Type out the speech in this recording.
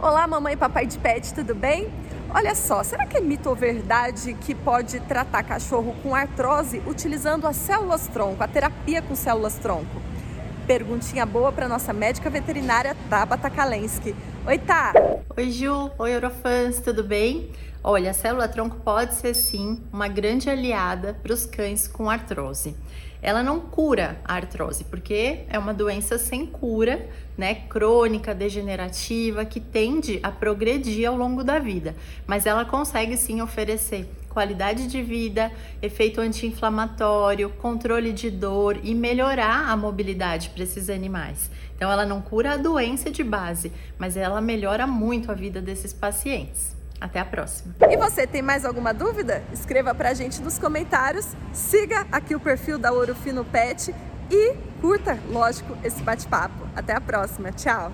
Olá, mamãe e papai de pet, tudo bem? Olha só, será que é mito ou verdade que pode tratar cachorro com artrose utilizando as células tronco, a terapia com células tronco? Perguntinha boa para nossa médica veterinária Tabata Kalensky. Oi, Tá! Oi, Ju! Oi, Eurofans, tudo bem? Olha, a célula tronco pode ser sim uma grande aliada para os cães com artrose. Ela não cura a artrose, porque é uma doença sem cura, né, crônica, degenerativa, que tende a progredir ao longo da vida, mas ela consegue sim oferecer qualidade de vida, efeito anti-inflamatório, controle de dor e melhorar a mobilidade para esses animais. Então, ela não cura a doença de base, mas ela melhora muito a vida desses pacientes. Até a próxima. E você tem mais alguma dúvida? Escreva pra gente nos comentários, siga aqui o perfil da Ouro Fino Pet e curta, lógico, esse bate-papo. Até a próxima. Tchau.